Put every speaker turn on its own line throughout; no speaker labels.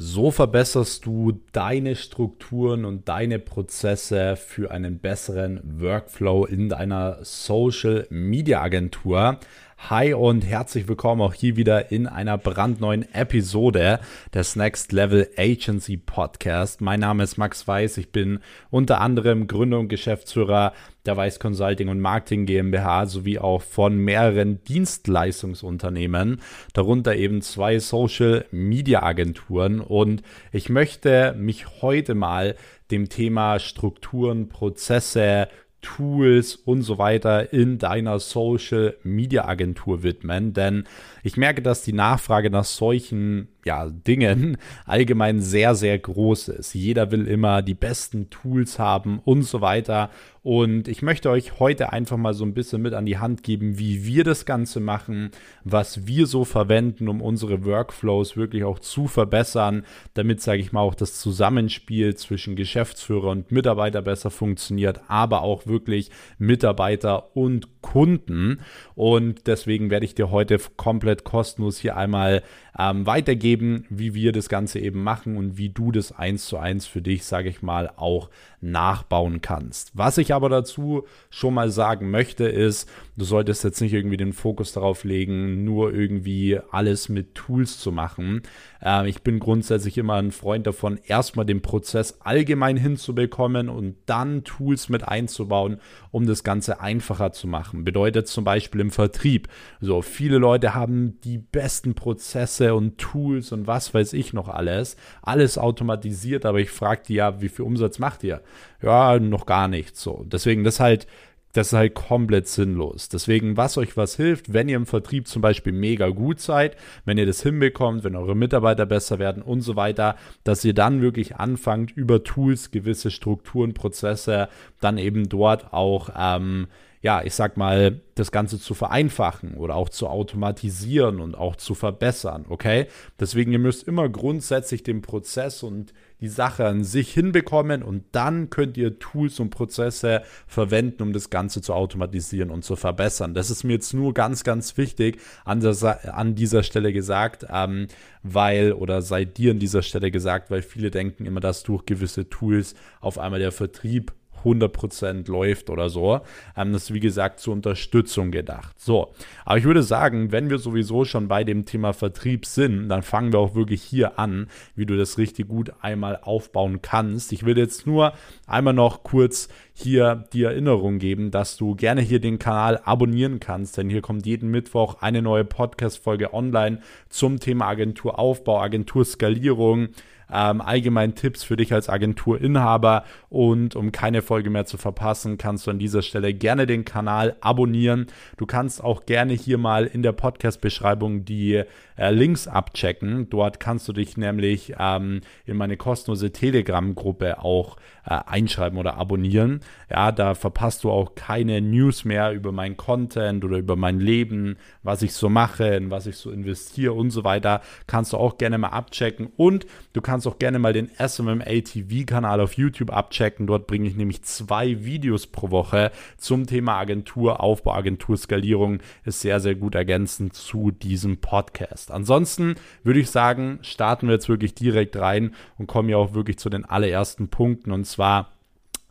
So verbesserst du deine Strukturen und deine Prozesse für einen besseren Workflow in deiner Social Media Agentur. Hi und herzlich willkommen auch hier wieder in einer brandneuen Episode des Next Level Agency Podcast. Mein Name ist Max Weiß. Ich bin unter anderem Gründer und Geschäftsführer der Weiß Consulting und Marketing GmbH sowie auch von mehreren Dienstleistungsunternehmen, darunter eben zwei Social Media Agenturen. Und ich möchte mich heute mal dem Thema Strukturen, Prozesse, Tools und so weiter in deiner Social Media Agentur widmen, denn ich merke, dass die Nachfrage nach solchen ja, Dingen allgemein sehr, sehr groß ist. Jeder will immer die besten Tools haben und so weiter. Und ich möchte euch heute einfach mal so ein bisschen mit an die Hand geben, wie wir das Ganze machen, was wir so verwenden, um unsere Workflows wirklich auch zu verbessern, damit, sage ich mal, auch das Zusammenspiel zwischen Geschäftsführer und Mitarbeiter besser funktioniert, aber auch wirklich Mitarbeiter und Kunden. Und deswegen werde ich dir heute komplett kostenlos hier einmal ähm, weitergeben, wie wir das Ganze eben machen und wie du das eins zu eins für dich, sage ich mal, auch nachbauen kannst. Was ich aber dazu schon mal sagen möchte, ist, du solltest jetzt nicht irgendwie den Fokus darauf legen, nur irgendwie alles mit Tools zu machen. Äh, ich bin grundsätzlich immer ein Freund davon, erstmal den Prozess allgemein hinzubekommen und dann Tools mit einzubauen, um das Ganze einfacher zu machen. Bedeutet zum Beispiel im Vertrieb. So, viele Leute haben die besten Prozesse und Tools und was weiß ich noch alles. Alles automatisiert, aber ich frage die ja, wie viel Umsatz macht ihr? Ja, noch gar nichts. So, deswegen das halt das ist halt komplett sinnlos. Deswegen, was euch was hilft, wenn ihr im Vertrieb zum Beispiel mega gut seid, wenn ihr das hinbekommt, wenn eure Mitarbeiter besser werden und so weiter, dass ihr dann wirklich anfangt, über Tools gewisse Strukturen, Prozesse dann eben dort auch ähm, ja, ich sag mal, das Ganze zu vereinfachen oder auch zu automatisieren und auch zu verbessern, okay? Deswegen, ihr müsst immer grundsätzlich den Prozess und die Sache an sich hinbekommen und dann könnt ihr Tools und Prozesse verwenden, um das Ganze zu automatisieren und zu verbessern. Das ist mir jetzt nur ganz, ganz wichtig an, der, an dieser Stelle gesagt, ähm, weil, oder seid dir an dieser Stelle gesagt, weil viele denken immer, dass durch gewisse Tools auf einmal der Vertrieb 100% läuft oder so. Ähm, das ist wie gesagt zur Unterstützung gedacht. So, aber ich würde sagen, wenn wir sowieso schon bei dem Thema Vertrieb sind, dann fangen wir auch wirklich hier an, wie du das richtig gut einmal aufbauen kannst. Ich will jetzt nur einmal noch kurz hier die Erinnerung geben, dass du gerne hier den Kanal abonnieren kannst, denn hier kommt jeden Mittwoch eine neue Podcast-Folge online zum Thema Agenturaufbau, Agenturskalierung ähm, allgemein Tipps für dich als Agenturinhaber. Und um keine Folge mehr zu verpassen, kannst du an dieser Stelle gerne den Kanal abonnieren. Du kannst auch gerne hier mal in der Podcast-Beschreibung die äh, Links abchecken. Dort kannst du dich nämlich ähm, in meine kostenlose Telegram-Gruppe auch äh, einschreiben oder abonnieren. Ja, da verpasst du auch keine News mehr über mein Content oder über mein Leben, was ich so mache, in was ich so investiere und so weiter. Kannst du auch gerne mal abchecken. Und du kannst auch gerne mal den SMMA TV-Kanal auf YouTube abchecken. Dort bringe ich nämlich zwei Videos pro Woche zum Thema Agentur, Aufbau, Agenturskalierung. Ist sehr, sehr gut ergänzend zu diesem Podcast. Ansonsten würde ich sagen, starten wir jetzt wirklich direkt rein und kommen ja auch wirklich zu den allerersten Punkten und zwar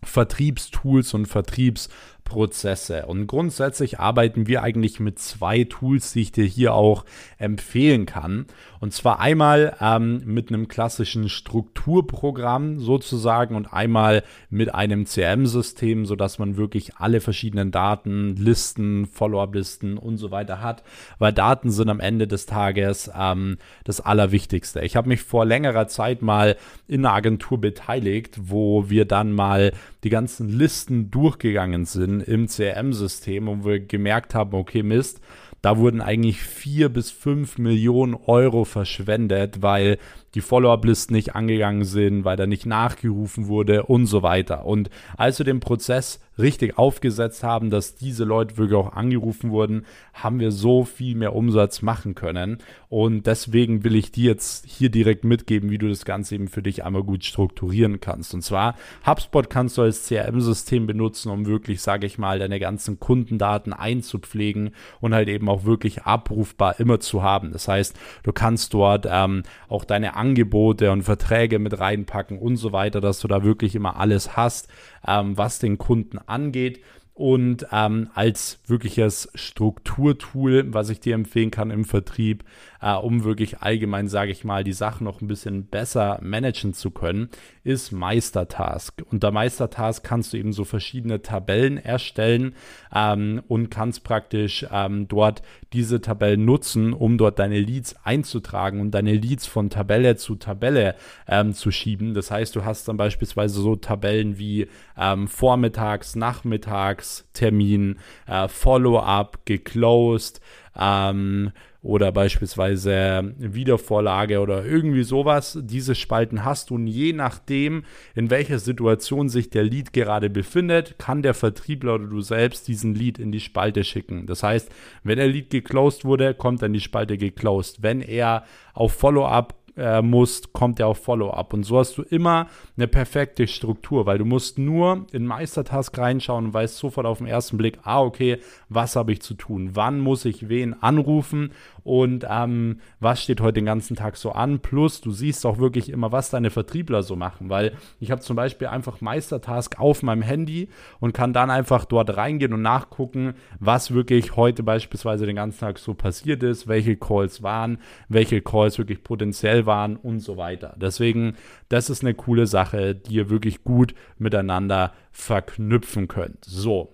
Vertriebstools und Vertriebs Prozesse. Und grundsätzlich arbeiten wir eigentlich mit zwei Tools, die ich dir hier auch empfehlen kann. Und zwar einmal ähm, mit einem klassischen Strukturprogramm sozusagen und einmal mit einem CRM-System, sodass man wirklich alle verschiedenen Daten, Listen, Follow-up-Listen und so weiter hat. Weil Daten sind am Ende des Tages ähm, das Allerwichtigste. Ich habe mich vor längerer Zeit mal in einer Agentur beteiligt, wo wir dann mal die ganzen Listen durchgegangen sind im CRM-System und wir gemerkt haben, okay, Mist, da wurden eigentlich vier bis fünf Millionen Euro verschwendet, weil die Follow-up-Listen nicht angegangen sind, weil da nicht nachgerufen wurde und so weiter. Und als wir den Prozess richtig aufgesetzt haben, dass diese Leute wirklich auch angerufen wurden, haben wir so viel mehr Umsatz machen können. Und deswegen will ich dir jetzt hier direkt mitgeben, wie du das Ganze eben für dich einmal gut strukturieren kannst. Und zwar, HubSpot kannst du als CRM-System benutzen, um wirklich, sage ich mal, deine ganzen Kundendaten einzupflegen und halt eben auch wirklich abrufbar immer zu haben. Das heißt, du kannst dort ähm, auch deine Angebote und Verträge mit reinpacken und so weiter, dass du da wirklich immer alles hast, ähm, was den Kunden angeht und ähm, als wirkliches Strukturtool, was ich dir empfehlen kann im Vertrieb, äh, um wirklich allgemein, sage ich mal, die Sachen noch ein bisschen besser managen zu können, ist Meistertask. Unter Meistertask kannst du eben so verschiedene Tabellen erstellen ähm, und kannst praktisch ähm, dort diese Tabellen nutzen, um dort deine Leads einzutragen und deine Leads von Tabelle zu Tabelle ähm, zu schieben. Das heißt, du hast dann beispielsweise so Tabellen wie ähm, Vormittags, Nachmittags, Termin, äh, Follow-up, geclosed, ähm, oder beispielsweise Wiedervorlage oder irgendwie sowas. Diese Spalten hast du und je nachdem, in welcher Situation sich der Lead gerade befindet, kann der Vertriebler oder du selbst diesen Lead in die Spalte schicken. Das heißt, wenn der Lead geclosed wurde, kommt dann die Spalte geclosed. Wenn er auf Follow-up äh, musst, kommt er auf Follow-up. Und so hast du immer eine perfekte Struktur, weil du musst nur in Meistertask reinschauen und weißt sofort auf den ersten Blick, ah, okay, was habe ich zu tun? Wann muss ich wen anrufen? Und ähm, was steht heute den ganzen Tag so an? Plus, du siehst auch wirklich immer, was deine Vertriebler so machen, weil ich habe zum Beispiel einfach Meistertask auf meinem Handy und kann dann einfach dort reingehen und nachgucken, was wirklich heute beispielsweise den ganzen Tag so passiert ist, welche Calls waren, welche Calls wirklich potenziell waren und so weiter. Deswegen, das ist eine coole Sache, die ihr wirklich gut miteinander verknüpfen könnt. So,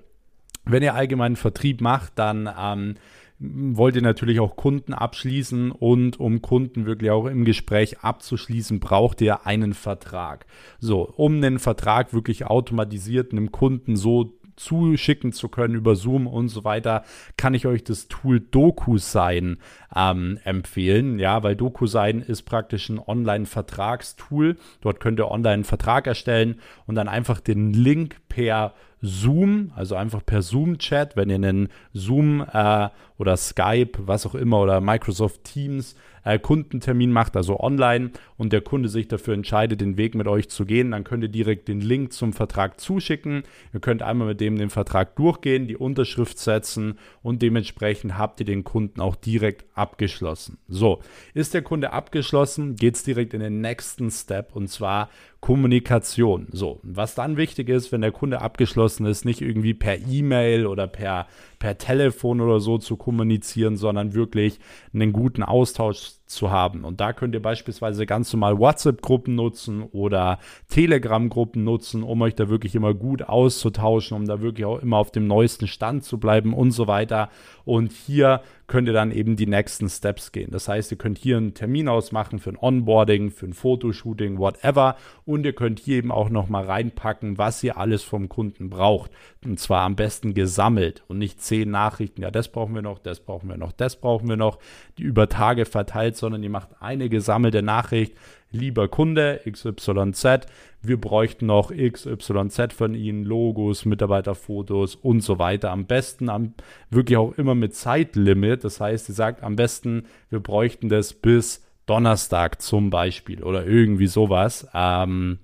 wenn ihr allgemeinen Vertrieb macht, dann ähm, wollt ihr natürlich auch Kunden abschließen und um Kunden wirklich auch im Gespräch abzuschließen, braucht ihr einen Vertrag. So, um den Vertrag wirklich automatisiert einem Kunden so zuschicken zu können über Zoom und so weiter, kann ich euch das Tool DocuSign ähm, empfehlen. Ja, weil DocuSign ist praktisch ein Online-Vertragstool. Dort könnt ihr online einen Vertrag erstellen und dann einfach den Link per Zoom, also einfach per Zoom-Chat, wenn ihr einen Zoom äh, oder Skype, was auch immer, oder Microsoft Teams äh, Kundentermin macht, also online, und der Kunde sich dafür entscheidet, den Weg mit euch zu gehen, dann könnt ihr direkt den Link zum Vertrag zuschicken. Ihr könnt einmal mit dem den Vertrag durchgehen, die Unterschrift setzen und dementsprechend habt ihr den Kunden auch direkt abgeschlossen. So, ist der Kunde abgeschlossen, geht es direkt in den nächsten Step und zwar Kommunikation. So, was dann wichtig ist, wenn der Kunde abgeschlossen ist, nicht irgendwie per E-Mail oder per, per Telefon oder so zu kommunizieren, sondern wirklich einen guten Austausch zu haben. Und da könnt ihr beispielsweise ganz normal WhatsApp-Gruppen nutzen oder Telegram-Gruppen nutzen, um euch da wirklich immer gut auszutauschen, um da wirklich auch immer auf dem neuesten Stand zu bleiben und so weiter. Und hier könnt ihr dann eben die nächsten Steps gehen. Das heißt, ihr könnt hier einen Termin ausmachen für ein Onboarding, für ein Fotoshooting, whatever. Und ihr könnt hier eben auch nochmal reinpacken, was ihr alles vom Kunden braucht. Und zwar am besten gesammelt und nicht zehn Nachrichten. Ja, das brauchen wir noch, das brauchen wir noch, das brauchen wir noch, die über Tage verteilt, sondern ihr macht eine gesammelte Nachricht lieber Kunde XYZ, wir bräuchten noch XYZ von Ihnen, Logos, Mitarbeiterfotos und so weiter. Am besten am, wirklich auch immer mit Zeitlimit. Das heißt, sie sagt am besten, wir bräuchten das bis Donnerstag zum Beispiel oder irgendwie sowas. Ähm,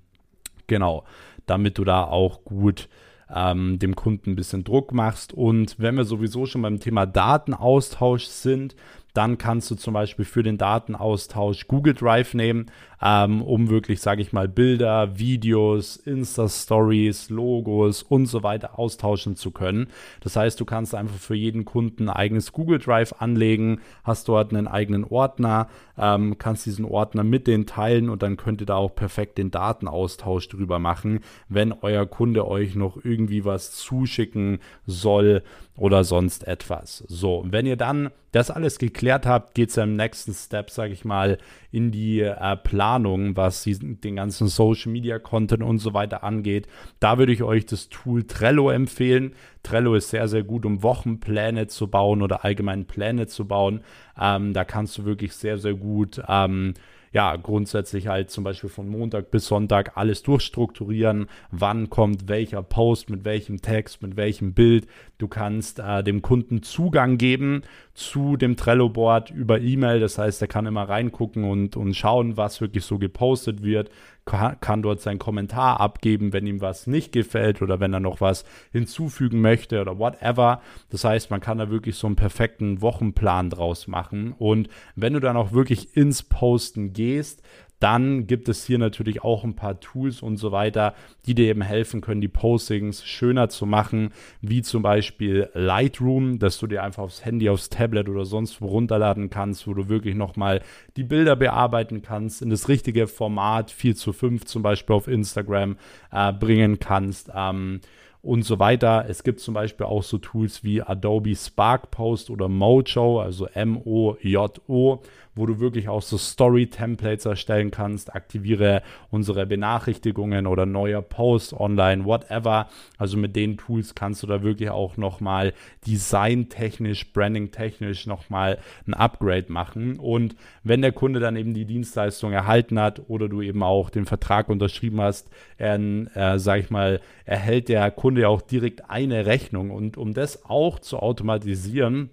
genau, damit du da auch gut ähm, dem Kunden ein bisschen Druck machst. Und wenn wir sowieso schon beim Thema Datenaustausch sind, dann kannst du zum Beispiel für den Datenaustausch Google Drive nehmen, ähm, um wirklich, sage ich mal, Bilder, Videos, Insta-Stories, Logos und so weiter austauschen zu können. Das heißt, du kannst einfach für jeden Kunden ein eigenes Google Drive anlegen, hast dort einen eigenen Ordner, ähm, kannst diesen Ordner mit denen teilen und dann könnt ihr da auch perfekt den Datenaustausch drüber machen, wenn euer Kunde euch noch irgendwie was zuschicken soll oder sonst etwas. So, wenn ihr dann das alles geklärt habt, geht es im nächsten Step, sage ich mal, in die äh, Planung, was den ganzen Social Media Content und so weiter angeht. Da würde ich euch das Tool Trello empfehlen. Trello ist sehr, sehr gut, um Wochenpläne zu bauen oder allgemein Pläne zu bauen. Ähm, da kannst du wirklich sehr, sehr gut ähm, ja, grundsätzlich halt zum Beispiel von Montag bis Sonntag alles durchstrukturieren, wann kommt welcher Post, mit welchem Text, mit welchem Bild. Du kannst äh, dem Kunden Zugang geben zu dem Trello-Board über E-Mail. Das heißt, er kann immer reingucken und, und schauen, was wirklich so gepostet wird, kann, dort seinen Kommentar abgeben, wenn ihm was nicht gefällt oder wenn er noch was hinzufügen möchte oder whatever. Das heißt, man kann da wirklich so einen perfekten Wochenplan draus machen. Und wenn du dann auch wirklich ins Posten gehst, dann gibt es hier natürlich auch ein paar Tools und so weiter, die dir eben helfen können, die Postings schöner zu machen, wie zum Beispiel Lightroom, dass du dir einfach aufs Handy, aufs Tablet oder sonst wo runterladen kannst, wo du wirklich nochmal die Bilder bearbeiten kannst, in das richtige Format 4 zu 5 zum Beispiel auf Instagram äh, bringen kannst. Ähm, und so weiter. Es gibt zum Beispiel auch so Tools wie Adobe Spark Post oder Mojo, also M-O-J-O, wo du wirklich auch so Story-Templates erstellen kannst. Aktiviere unsere Benachrichtigungen oder neue Post online, whatever. Also mit den Tools kannst du da wirklich auch nochmal designtechnisch, branding-technisch nochmal ein Upgrade machen. Und wenn der Kunde dann eben die Dienstleistung erhalten hat oder du eben auch den Vertrag unterschrieben hast, äh, sag ich mal, erhält der Kunde auch direkt eine Rechnung. Und um das auch zu automatisieren,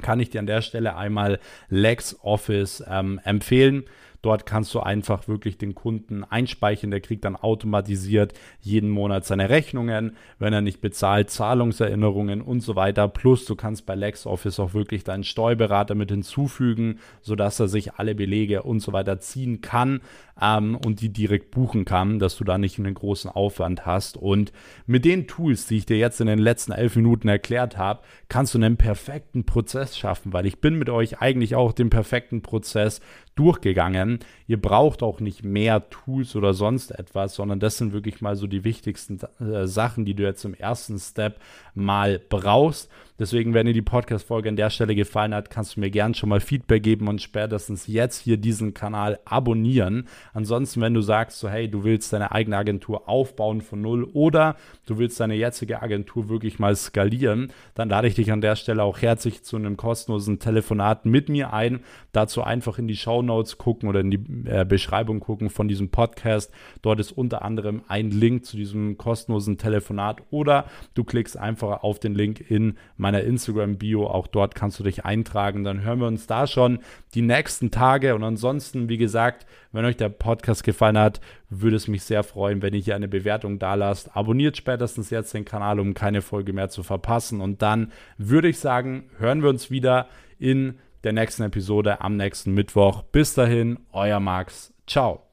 kann ich dir an der Stelle einmal LexOffice ähm, empfehlen. Dort kannst du einfach wirklich den Kunden einspeichern. Der kriegt dann automatisiert jeden Monat seine Rechnungen. Wenn er nicht bezahlt, Zahlungserinnerungen und so weiter. Plus du kannst bei LexOffice auch wirklich deinen Steuerberater mit hinzufügen, sodass er sich alle Belege und so weiter ziehen kann ähm, und die direkt buchen kann, dass du da nicht einen großen Aufwand hast. Und mit den Tools, die ich dir jetzt in den letzten elf Minuten erklärt habe, kannst du einen perfekten Prozess schaffen, weil ich bin mit euch eigentlich auch den perfekten Prozess durchgegangen. Ihr braucht auch nicht mehr Tools oder sonst etwas, sondern das sind wirklich mal so die wichtigsten äh, Sachen, die du jetzt im ersten Step mal brauchst. Deswegen, wenn dir die Podcast-Folge an der Stelle gefallen hat, kannst du mir gern schon mal Feedback geben und spätestens jetzt hier diesen Kanal abonnieren. Ansonsten, wenn du sagst, so hey, du willst deine eigene Agentur aufbauen von null oder du willst deine jetzige Agentur wirklich mal skalieren, dann lade ich dich an der Stelle auch herzlich zu einem kostenlosen Telefonat mit mir ein. Dazu einfach in die Show Notes gucken oder in die äh, Beschreibung gucken von diesem Podcast. Dort ist unter anderem ein Link zu diesem kostenlosen Telefonat oder du klickst einfach auf den Link in mein meiner Instagram-Bio. Auch dort kannst du dich eintragen. Dann hören wir uns da schon die nächsten Tage. Und ansonsten, wie gesagt, wenn euch der Podcast gefallen hat, würde es mich sehr freuen, wenn ihr hier eine Bewertung da lasst. Abonniert spätestens jetzt den Kanal, um keine Folge mehr zu verpassen. Und dann würde ich sagen, hören wir uns wieder in der nächsten Episode am nächsten Mittwoch. Bis dahin, euer Max. Ciao.